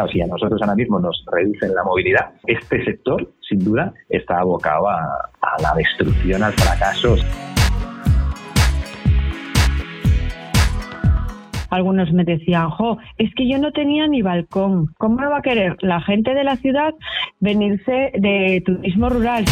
Claro, si a nosotros ahora mismo nos reducen la movilidad, este sector, sin duda, está abocado a, la destrucción, al fracaso. algunos me decían, jo, es que yo no tenía ni balcón. ¿Cómo va a querer la gente de la ciudad venirse de turismo rural?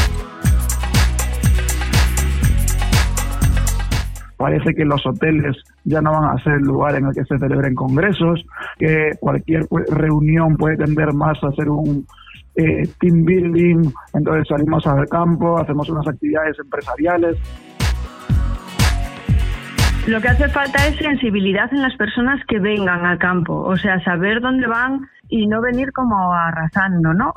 Parece que los hoteles ya no van a ser el lugar en el que se celebren congresos, que cualquier reunión puede tender más a ser un eh, team building, entonces salimos al campo, hacemos unas actividades empresariales. Lo que hace falta es sensibilidad en las personas que vengan al campo, o sea, saber dónde van y no venir como arrasando, ¿no?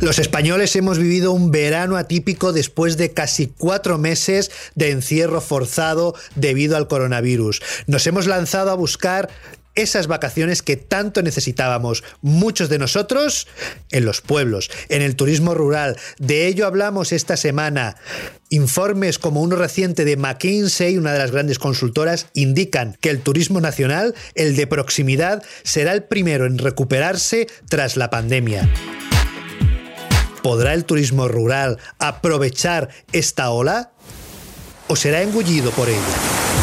Los españoles hemos vivido un verano atípico después de casi cuatro meses de encierro forzado debido al coronavirus. Nos hemos lanzado a buscar esas vacaciones que tanto necesitábamos, muchos de nosotros, en los pueblos, en el turismo rural. De ello hablamos esta semana. Informes como uno reciente de McKinsey, una de las grandes consultoras, indican que el turismo nacional, el de proximidad, será el primero en recuperarse tras la pandemia. ¿Podrá el turismo rural aprovechar esta ola? ¿O será engullido por ella?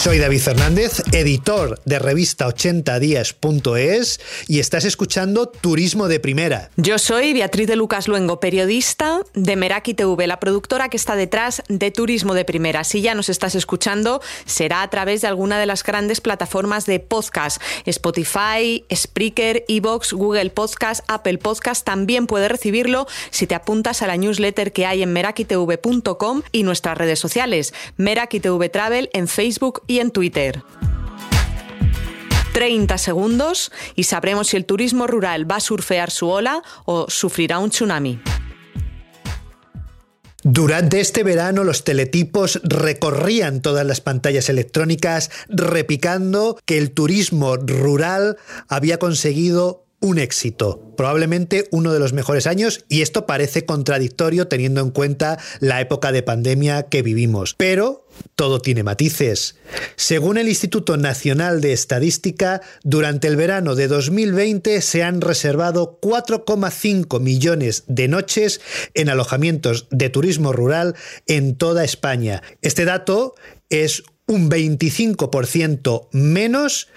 Soy David Fernández, editor de revista 80días.es y estás escuchando Turismo de Primera. Yo soy Beatriz de Lucas Luengo, periodista de Meraki TV, la productora que está detrás de Turismo de Primera. Si ya nos estás escuchando, será a través de alguna de las grandes plataformas de podcast, Spotify, Spreaker, Evox, Google Podcast, Apple Podcast. También puedes recibirlo si te apuntas a la newsletter que hay en merakitv.com y nuestras redes sociales, Meraki TV Travel en Facebook y en Twitter. 30 segundos y sabremos si el turismo rural va a surfear su ola o sufrirá un tsunami. Durante este verano los teletipos recorrían todas las pantallas electrónicas repicando que el turismo rural había conseguido un éxito, probablemente uno de los mejores años, y esto parece contradictorio teniendo en cuenta la época de pandemia que vivimos. Pero todo tiene matices. Según el Instituto Nacional de Estadística, durante el verano de 2020 se han reservado 4,5 millones de noches en alojamientos de turismo rural en toda España. Este dato es un 25% menos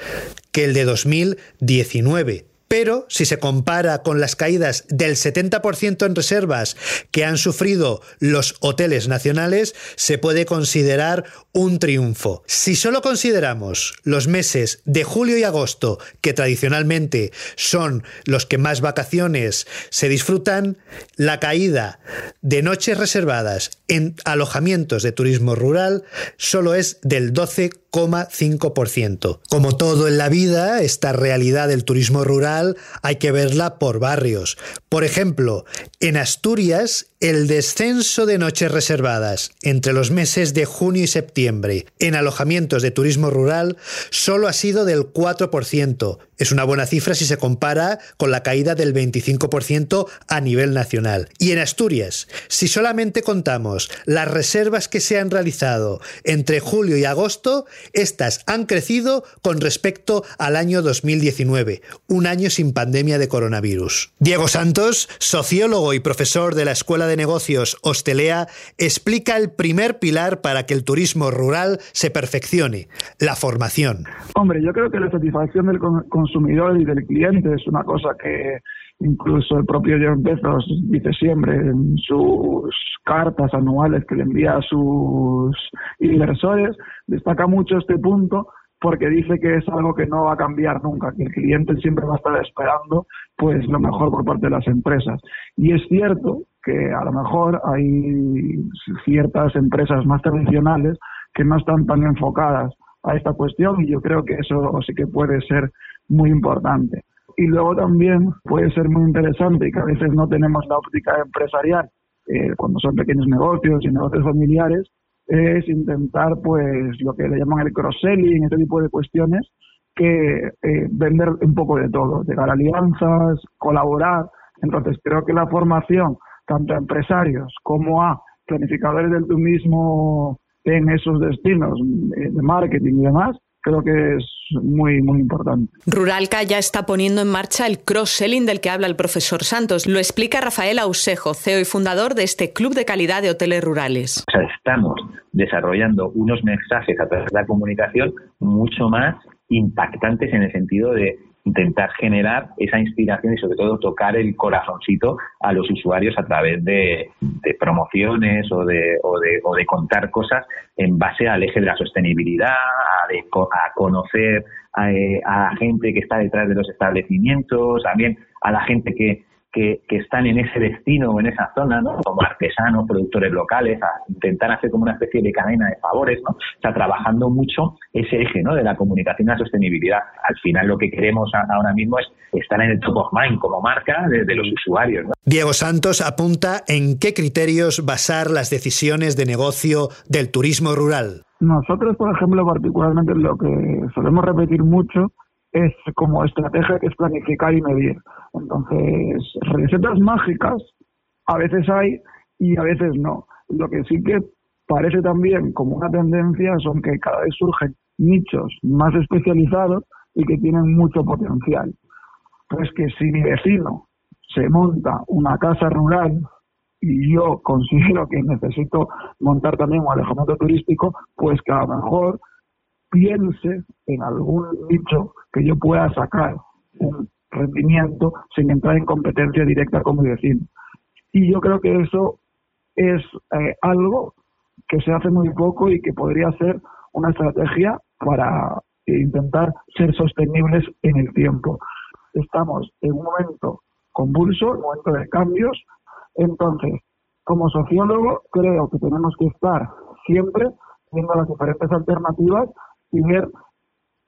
que el de 2019 pero si se compara con las caídas del 70% en reservas que han sufrido los hoteles nacionales, se puede considerar un triunfo. Si solo consideramos los meses de julio y agosto, que tradicionalmente son los que más vacaciones se disfrutan, la caída de noches reservadas en alojamientos de turismo rural solo es del 12,5%. Como todo en la vida, esta realidad del turismo rural hay que verla por barrios. Por ejemplo, en Asturias, el descenso de noches reservadas entre los meses de junio y septiembre en alojamientos de turismo rural solo ha sido del 4%. Es una buena cifra si se compara con la caída del 25% a nivel nacional. Y en Asturias, si solamente contamos las reservas que se han realizado entre julio y agosto, estas han crecido con respecto al año 2019, un año sin pandemia de coronavirus. Diego Santos, sociólogo y profesor de la Escuela de Negocios Hostelea, explica el primer pilar para que el turismo rural se perfeccione, la formación. Hombre, yo creo que la satisfacción del consumidor y del cliente es una cosa que incluso el propio Jeff Bezos dice siempre en sus cartas anuales que le envía a sus inversores, destaca mucho este punto porque dice que es algo que no va a cambiar nunca, que el cliente siempre va a estar esperando pues lo mejor por parte de las empresas. Y es cierto que a lo mejor hay ciertas empresas más tradicionales que no están tan enfocadas a esta cuestión y yo creo que eso sí que puede ser muy importante. Y luego también puede ser muy interesante y que a veces no tenemos la óptica empresarial eh, cuando son pequeños negocios y negocios familiares, es intentar pues lo que le llaman el cross-selling, este tipo de cuestiones, que eh, vender un poco de todo, llegar a alianzas, colaborar. Entonces creo que la formación, tanto a empresarios como a planificadores del turismo en esos destinos eh, de marketing y demás, creo que es muy, muy importante. Ruralca ya está poniendo en marcha el cross-selling del que habla el profesor Santos. Lo explica Rafael Ausejo, CEO y fundador de este Club de Calidad de Hoteles Rurales. estamos desarrollando unos mensajes a través de la comunicación mucho más impactantes en el sentido de intentar generar esa inspiración y sobre todo tocar el corazoncito a los usuarios a través de, promociones o de, o, de, o de contar cosas en base al eje de la sostenibilidad, a, a conocer a, a la gente que está detrás de los establecimientos, también a la gente que, que, están en ese destino o en esa zona, ¿no? como artesanos, productores locales, a intentar hacer como una especie de cadena de favores, ¿no? o sea, trabajando mucho ese eje ¿no? de la comunicación y la sostenibilidad. Al final lo que queremos ahora mismo es estar en el top of mind como marca de, los usuarios. Diego Santos apunta en qué criterios basar las decisiones de negocio del turismo rural. Nosotros, por ejemplo, particularmente lo que solemos repetir mucho es como estrategia que es planificar y medir. Entonces, recetas mágicas a veces hay y a veces no. Lo que sí que parece también como una tendencia son que cada vez surgen nichos más especializados y que tienen mucho potencial. Pues que si mi vecino se monta una casa rural y yo considero que necesito montar también un alojamiento turístico, pues que a lo mejor piense en algún nicho que yo pueda sacar rendimiento sin entrar en competencia directa con mi vecino. Y yo creo que eso es eh, algo que se hace muy poco y que podría ser una estrategia para intentar ser sostenibles en el tiempo. Estamos en un momento convulso, un momento de cambios, entonces, como sociólogo, creo que tenemos que estar siempre viendo las diferentes alternativas y ver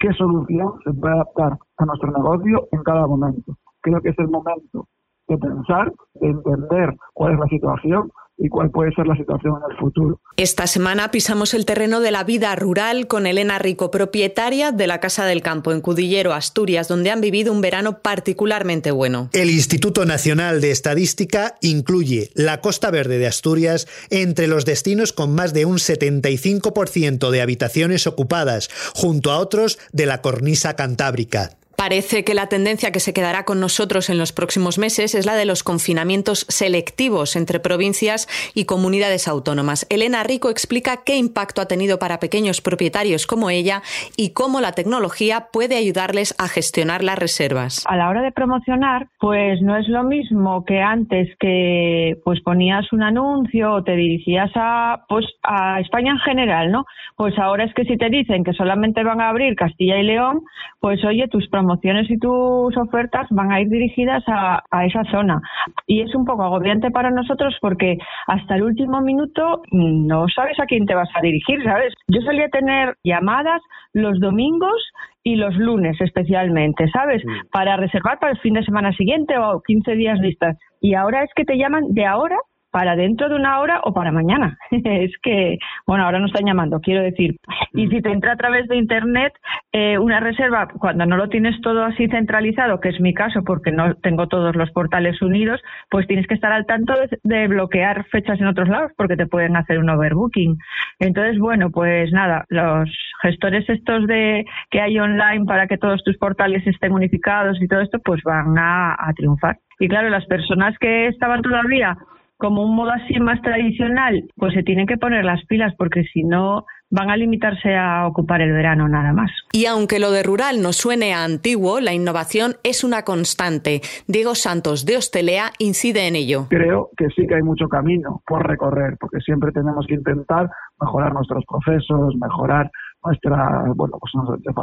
qué solución se puede adaptar a nuestro negocio en cada momento. Creo que es el momento de pensar, de entender cuál es la situación y cuál puede ser la situación en el futuro. Esta semana pisamos el terreno de la vida rural con Elena Rico, propietaria de la Casa del Campo en Cudillero, Asturias, donde han vivido un verano particularmente bueno. El Instituto Nacional de Estadística incluye la Costa Verde de Asturias entre los destinos con más de un 75% de habitaciones ocupadas, junto a otros de la cornisa cantábrica. Parece que la tendencia que se quedará con nosotros en los próximos meses es la de los confinamientos selectivos entre provincias y comunidades autónomas. Elena Rico explica qué impacto ha tenido para pequeños propietarios como ella y cómo la tecnología puede ayudarles a gestionar las reservas. A la hora de promocionar, pues no es lo mismo que antes que pues ponías un anuncio o te dirigías a pues a España en general, ¿no? Pues ahora es que si te dicen que solamente van a abrir Castilla y León, pues oye, tus promociones y tus ofertas van a ir dirigidas a, esa zona. Y es un poco agobiante para nosotros porque hasta el último minuto no sabes a quién te vas a dirigir, ¿sabes? Yo solía tener llamadas los domingos y los lunes especialmente, ¿sabes? Para reservar para el fin de semana siguiente o 15 días listas. Y ahora es que te llaman de ahora para dentro de una hora o para mañana. es que, bueno, ahora no están llamando, quiero decir. Y si te entra a través de Internet eh, una reserva, cuando no lo tienes todo así centralizado, que es mi caso porque no tengo todos los portales unidos, pues tienes que estar al tanto de, bloquear fechas en otros lados porque te pueden hacer un overbooking. Entonces, bueno, pues nada, los gestores estos de que hay online para que todos tus portales estén unificados y todo esto, pues van a triunfar. Y claro, las personas que estaban todavía como un modo así más tradicional, pues se tienen que poner las pilas porque si no van a limitarse a ocupar el verano nada más. Y aunque lo de rural nos suene a antiguo, la innovación es una constante. Diego Santos de Hostelea incide en ello. Creo que sí que hay mucho camino por recorrer, porque siempre tenemos que intentar mejorar nuestros procesos, mejorar nuestra, bueno, pues nuestra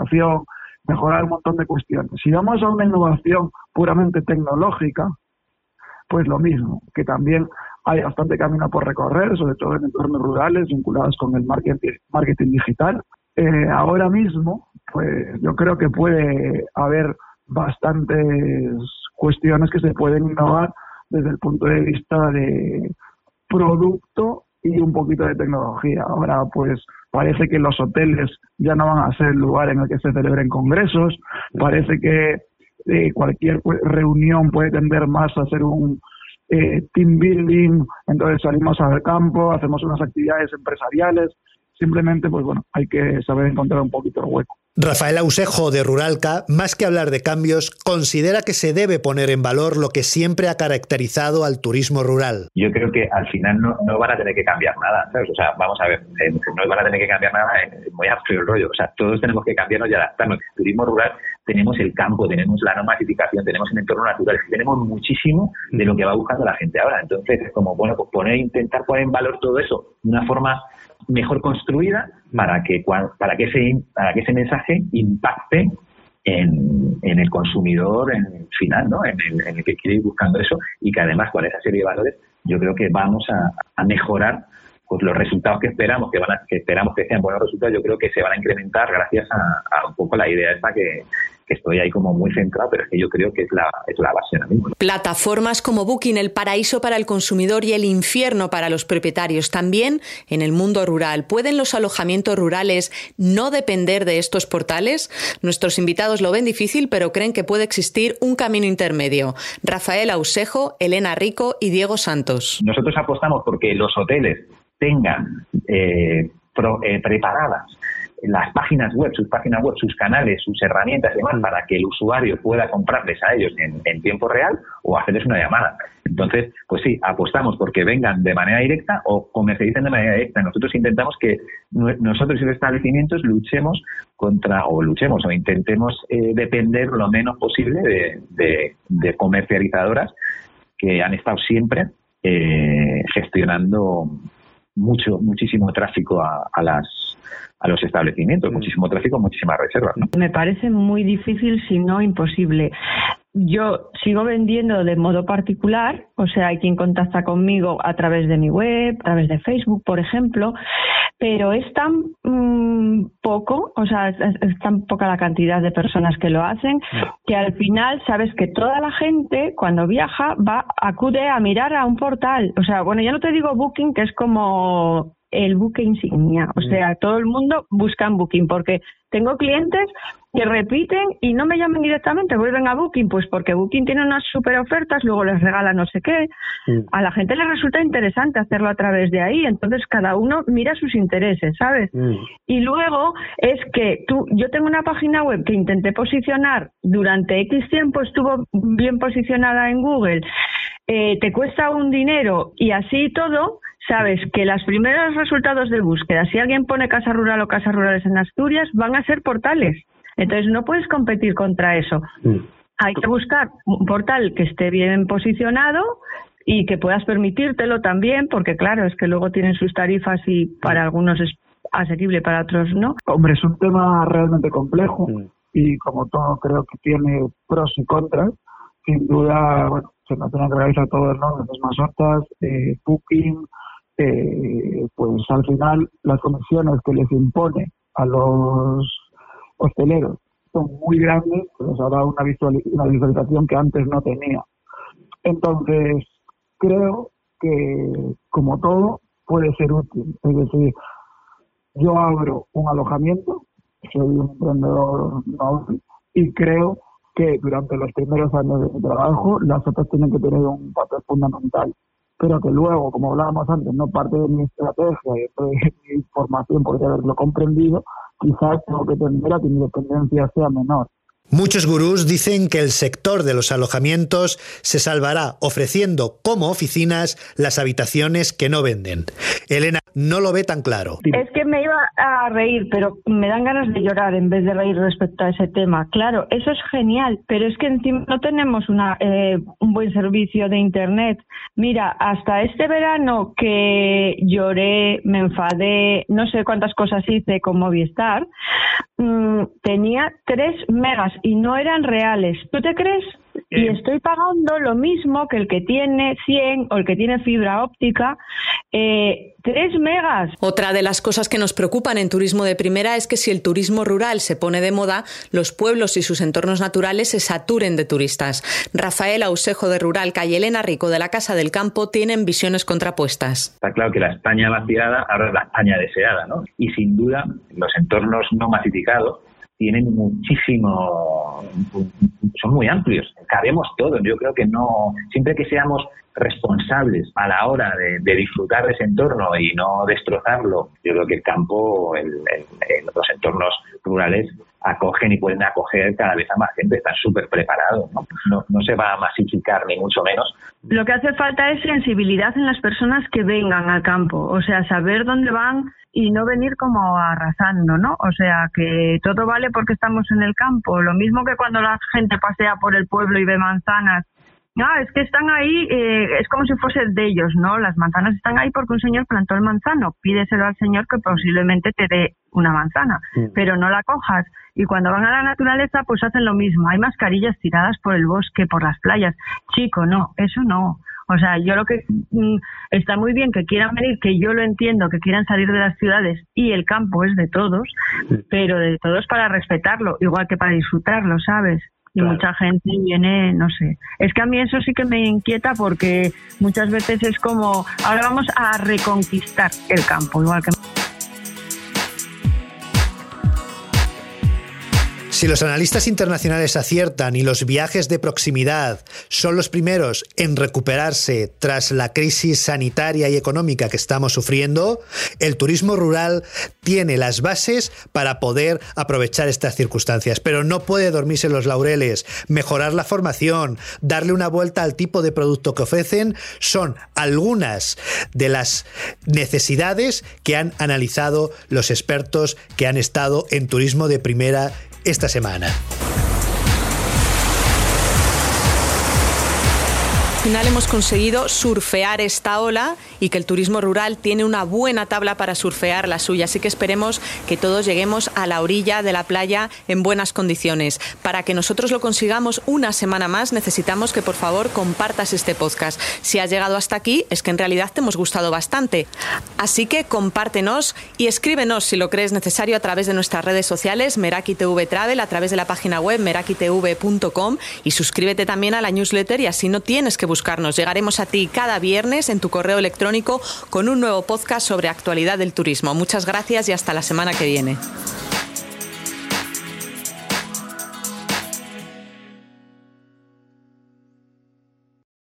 mejorar un montón de cuestiones. Si vamos a una innovación puramente tecnológica, pues lo mismo, que también hay bastante camino por recorrer, sobre todo en entornos rurales vinculados con el marketing, marketing digital. Eh, ahora mismo, pues yo creo que puede haber bastantes cuestiones que se pueden innovar desde el punto de vista de producto y un poquito de tecnología. Ahora, pues parece que los hoteles ya no van a ser el lugar en el que se celebren congresos, parece que eh, cualquier reunión puede tender más a ser un eh, team building, entonces salimos al campo, hacemos unas actividades empresariales, Simplemente, pues bueno, hay que saber encontrar un poquito el hueco. Rafael Ausejo de Ruralca, más que hablar de cambios, considera que se debe poner en valor lo que siempre ha caracterizado al turismo rural. Yo creo que al final no, van a tener que cambiar nada, ¿sabes? O sea, vamos a ver, no van a tener que cambiar nada, muy amplio el rollo. O sea, todos tenemos que cambiarnos y adaptarnos. El turismo rural tenemos el campo, tenemos la no masificación, tenemos el entorno natural, tenemos muchísimo de lo que va buscando la gente ahora. Entonces, es como, bueno, pues poner, intentar poner en valor todo eso de una forma mejor construida para que para que ese para que ese mensaje impacte en, el consumidor en el final, ¿no? En el, que quiere ir buscando eso y que además con esa serie de valores yo creo que vamos a, mejorar pues los resultados que esperamos que van a, que esperamos que sean buenos resultados yo creo que se van a incrementar gracias a, a un poco la idea esta que, estoy ahí como muy centrado, pero es que yo creo que es la, es la base ahora mismo. Plataformas como Booking, el paraíso para el consumidor y el infierno para los propietarios. También en el mundo rural. ¿Pueden los alojamientos rurales no depender de estos portales? Nuestros invitados lo ven difícil, pero creen que puede existir un camino intermedio. Rafael Ausejo, Elena Rico y Diego Santos. Nosotros apostamos porque los hoteles tengan eh, eh, preparadas las páginas web, sus páginas web, sus canales, sus herramientas y demás para que el usuario pueda comprarles a ellos en, tiempo real o hacerles una llamada. Entonces, pues sí, apostamos porque vengan de manera directa o comercialicen de manera directa. Nosotros intentamos que nosotros y los establecimientos luchemos contra, o luchemos, o intentemos eh, depender lo menos posible de, comercializadoras que han estado siempre eh, gestionando mucho, muchísimo tráfico a, a las a los establecimientos, mm. muchísimo tráfico, muchísimas reservas. Me parece muy difícil, si no imposible. Yo sigo vendiendo de modo particular, o sea, hay quien contacta conmigo a través de mi web, a través de Facebook, por ejemplo, pero es tan mm, poco, o sea, es, tan poca la cantidad de personas que lo hacen, que al final sabes que toda la gente cuando viaja va acude a mirar a un portal, o sea, bueno, ya no te digo Booking, que es como el buque insignia. O sea, todo el mundo busca en Booking porque tengo clientes que repiten y no me llaman directamente, vuelven a Booking, pues porque Booking tiene unas super ofertas, luego les regala no sé qué. A la gente le resulta interesante hacerlo a través de ahí, entonces cada uno mira sus intereses, ¿sabes? Y luego es que tú, yo tengo una página web que intenté posicionar durante X tiempo, estuvo bien posicionada en Google, eh, te cuesta un dinero y así todo, sabes que los primeros resultados de búsqueda, si alguien pone casa rural o casas rurales en Asturias, van a ser portales. Entonces no puedes competir contra eso. Mm. Hay que buscar un portal que esté bien posicionado y que puedas permitírtelo también, porque claro, es que luego tienen sus tarifas y para algunos es asequible, para otros no. Hombre, es un tema realmente complejo mm. y como todo creo que tiene pros y contras. Sin duda, bueno, se nos tiene que realizar todo, ¿no? Las mismas hortas, eh, booking, eh, pues al final las comisiones que les impone a los hosteleros son muy grandes, que les ha dado una, una visualización que antes no tenía. Entonces, creo que, como todo, puede ser útil. Es decir, yo abro un alojamiento, soy un emprendedor y creo que durante los primeros años de mi trabajo las otras tienen que tener un papel fundamental pero que luego, como hablábamos antes, no parte de mi estrategia y de mi formación por haberlo comprendido, quizás tengo que tender a que mi dependencia sea menor. Muchos gurús dicen que el sector de los alojamientos se salvará ofreciendo como oficinas las habitaciones que no venden. Elena no lo ve tan claro. Es que me iba a reír, pero me dan ganas de llorar en vez de reír respecto a ese tema. Claro, eso es genial, pero es que encima no tenemos una, eh, un buen servicio de Internet. Mira, hasta este verano que lloré, me enfadé, no sé cuántas cosas hice con Movistar, mm, tenía 3 megas y no eran reales. ¿Tú te crees? Y estoy pagando lo mismo que el que tiene 100 o el que tiene fibra óptica, eh, 3 megas. Otra de las cosas que nos preocupan en turismo de primera es que si el turismo rural se pone de moda, los pueblos y sus entornos naturales se saturen de turistas. Rafael Ausejo de Rural y Elena Rico de la Casa del Campo tienen visiones contrapuestas. Está claro que la España vaciada ahora es la España deseada, ¿no? Y sin duda los entornos no masificados tienen muchísimo, son muy amplios, cabemos todos. Yo creo que no, siempre que seamos responsables a la hora de, disfrutar de ese entorno y no destrozarlo, yo creo que el campo, en los entornos rurales, acogen y pueden acoger cada vez a más gente, están súper preparados. ¿no? se va a masificar ni mucho menos. Lo que hace falta es sensibilidad en las personas que vengan al campo, o sea, saber dónde van y no venir como arrasando, ¿no? O sea, que todo vale porque estamos en el campo, lo mismo que cuando la gente pasea por el pueblo y ve manzanas no, es que están ahí, eh, es como si fuese de ellos, ¿no? Las manzanas están ahí porque un señor plantó el manzano. Pídeselo al señor que posiblemente te dé una manzana, pero no la cojas. Y cuando van a la naturaleza, pues hacen lo mismo. Hay mascarillas tiradas por el bosque, por las playas. Chico, no, eso no. O sea, yo lo que mm, está muy bien que quieran venir, que yo lo entiendo, que quieran salir de las ciudades y el campo es de todos, pero de todos para respetarlo, igual que para disfrutarlo, ¿sabes? Y mucha gente viene, no sé. Es que a mí eso sí que me inquieta porque muchas veces es como, ahora vamos a reconquistar el campo, igual que... Si los analistas internacionales aciertan y los viajes de proximidad son los primeros en recuperarse tras la crisis sanitaria y económica que estamos sufriendo, el turismo rural tiene las bases para poder aprovechar estas circunstancias, pero no puede dormirse los laureles. Mejorar la formación, darle una vuelta al tipo de producto que ofrecen, son algunas de las necesidades que han analizado los expertos que han estado en turismo de primera esta semana. Final hemos conseguido surfear esta ola y que el turismo rural tiene una buena tabla para surfear la suya. Así que esperemos que todos lleguemos a la orilla de la playa en buenas condiciones. Para que nosotros lo consigamos una semana más, necesitamos que por favor compartas este podcast. Si has llegado hasta aquí, es que en realidad te hemos gustado bastante. Así que compártenos y escríbenos si lo crees necesario a través de nuestras redes sociales, Meraki TV Travel, a través de la página web merakitv.com y suscríbete también a la newsletter y así no tienes que buscarnos. Llegaremos a ti cada viernes en tu correo electrónico con un nuevo podcast sobre actualidad del turismo. Muchas gracias y hasta la semana que viene.